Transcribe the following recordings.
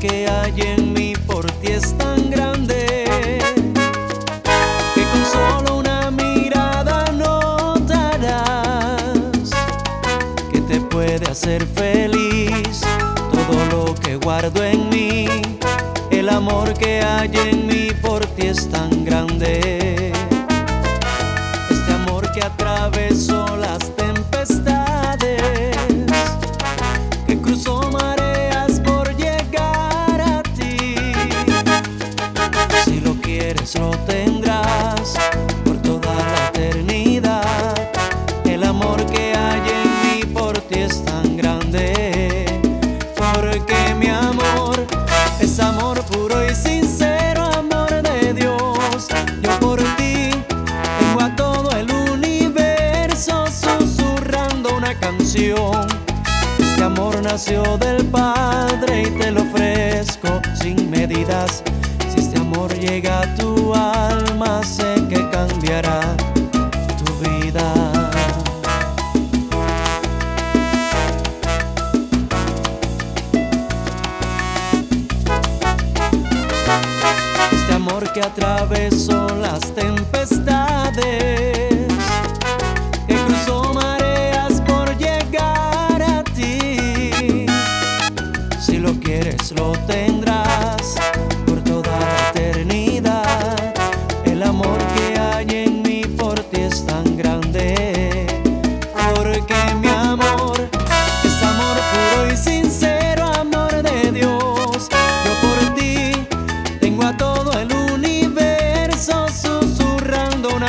que hay en mí por ti es tan grande que con solo una mirada notarás que te puede hacer feliz todo lo que guardo en mí. El amor que hay en mí por ti es tan grande. Este amor que atravesó las Este amor nació del Padre y te lo ofrezco sin medidas. Si este amor llega a tu alma, sé que cambiará tu vida. Este amor que atravesó las tentaciones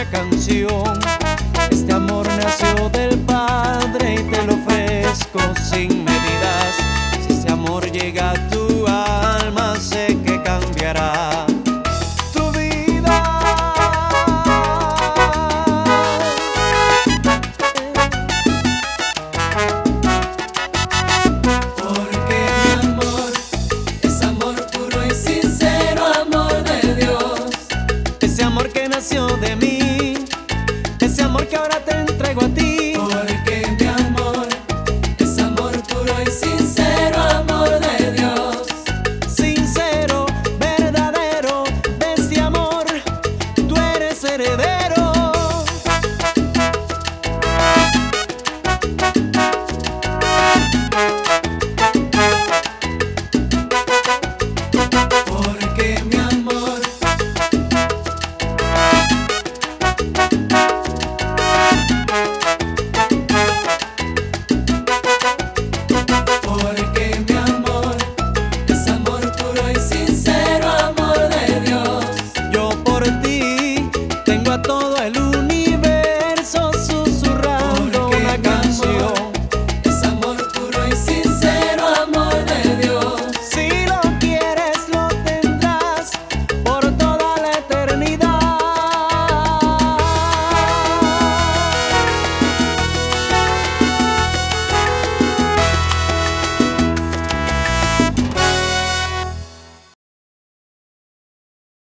canción. Este amor nació del Padre y te lo ofrezco sin medidas. Si ese amor llega a tu alma sé que cambiará tu vida. Porque mi amor es amor puro y sincero amor de Dios. Ese amor que nació de mí traigo a ti. todo el